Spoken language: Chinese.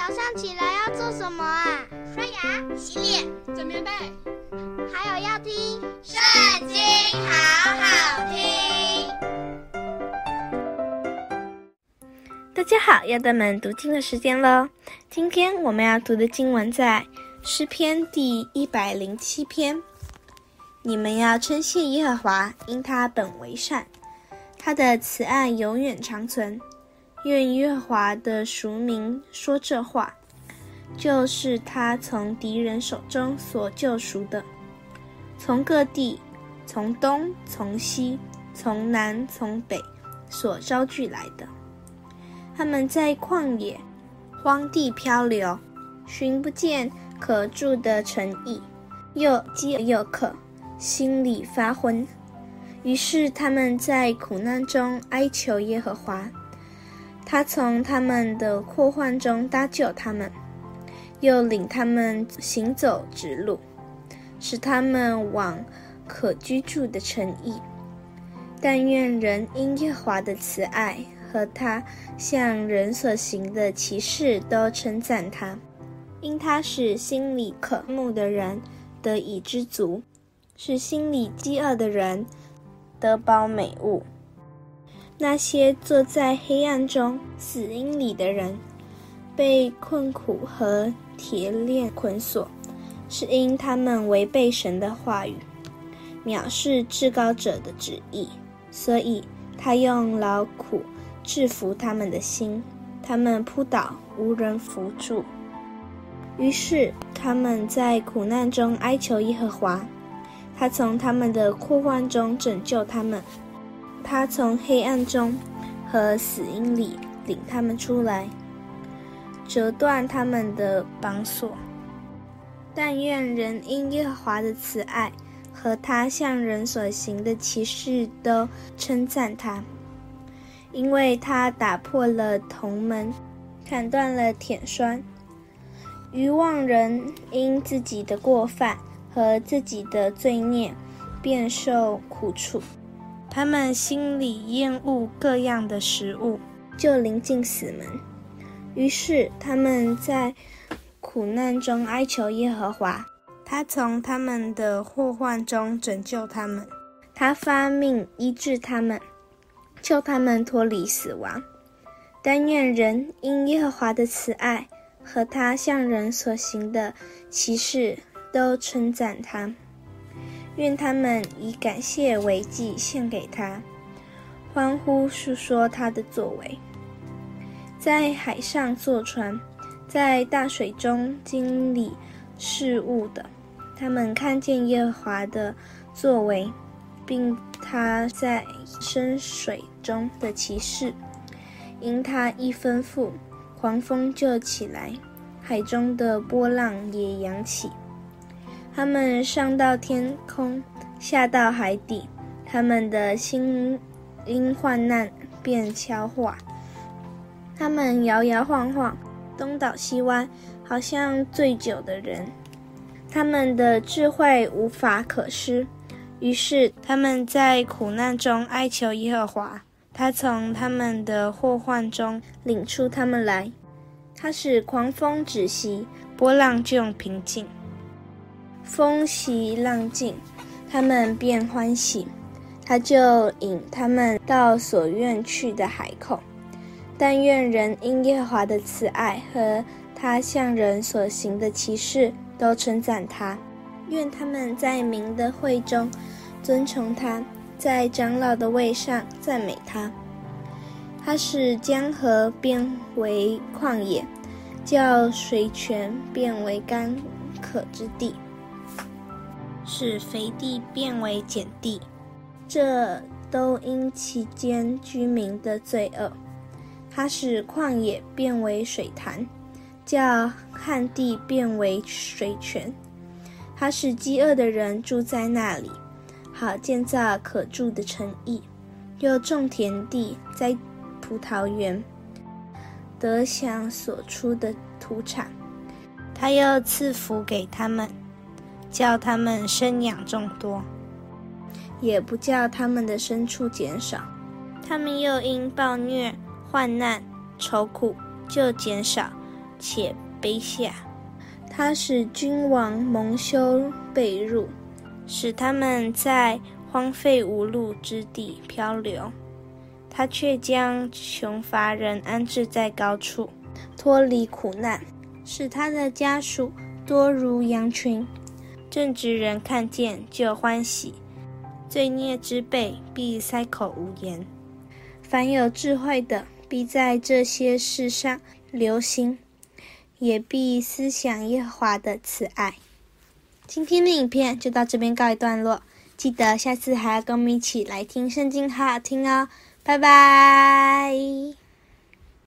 早上起来要做什么啊？刷牙、洗脸、整棉被，还有要听《圣经》，好好听。大家好，要到我们读经的时间喽。今天我们要读的经文在诗篇第一百零七篇。你们要称谢耶和华，因他本为善，他的慈爱永远长存。愿耶和华的赎民说这话，就是他从敌人手中所救赎的，从各地，从东，从西，从南，从北所招聚来的。他们在旷野、荒地漂流，寻不见可住的城邑，又饥又渴，心里发昏。于是他们在苦难中哀求耶和华。他从他们的祸患中搭救他们，又领他们行走直路，使他们往可居住的城邑。但愿人因耶和华的慈爱和他向人所行的奇事都称赞他，因他使心里渴慕的人得以知足，使心里饥饿的人得饱美物。那些坐在黑暗中死荫里的人，被困苦和铁链捆锁，是因他们违背神的话语，藐视至高者的旨意，所以他用劳苦制服他们的心，他们扑倒，无人扶助。于是他们在苦难中哀求耶和华，他从他们的祸患中拯救他们。他从黑暗中和死荫里领他们出来，折断他们的绑索。但愿人因耶和华的慈爱和他向人所行的奇事都称赞他，因为他打破了铜门，砍断了铁栓。愚妄人因自己的过犯和自己的罪孽，便受苦楚。他们心里厌恶各样的食物，就临近死门。于是他们在苦难中哀求耶和华，他从他们的祸患中拯救他们，他发命医治他们，救他们脱离死亡。但愿人因耶和华的慈爱和他向人所行的奇事，都称赞他。愿他们以感谢为祭献给他，欢呼述说他的作为。在海上坐船，在大水中经理事务的，他们看见耶和华的作为，并他在深水中的奇事。因他一吩咐，狂风就起来，海中的波浪也扬起。他们上到天空，下到海底，他们的心因患难便消化。他们摇摇晃晃，东倒西歪，好像醉酒的人。他们的智慧无法可施，于是他们在苦难中哀求耶和华，他从他们的祸患中领出他们来。他使狂风止息，波浪就平静。风息浪静，他们便欢喜，他就引他们到所愿去的海口。但愿人因耶和华的慈爱和他向人所行的奇事都称赞他。愿他们在民的会中尊崇他，在长老的位上赞美他。他使江河变为旷野，叫水泉变为干渴之地。使肥地变为碱地，这都因其间居民的罪恶。他使旷野变为水潭，叫旱地变为水泉。他使饥饿的人住在那里，好建造可住的城邑，又种田地，栽葡萄园，得享所出的土产。他又赐福给他们。叫他们生养众多，也不叫他们的牲畜减少。他们又因暴虐、患难、愁苦就减少，且卑下。他使君王蒙羞被辱，使他们在荒废无路之地漂流。他却将穷乏人安置在高处，脱离苦难，使他的家属多如羊群。正直人看见就欢喜，罪孽之辈必塞口无言。凡有智慧的，必在这些事上留心。也必思想耶和华的慈爱。今天的影片就到这边告一段落，记得下次还要跟我们一起来听圣经，好好听哦，拜拜。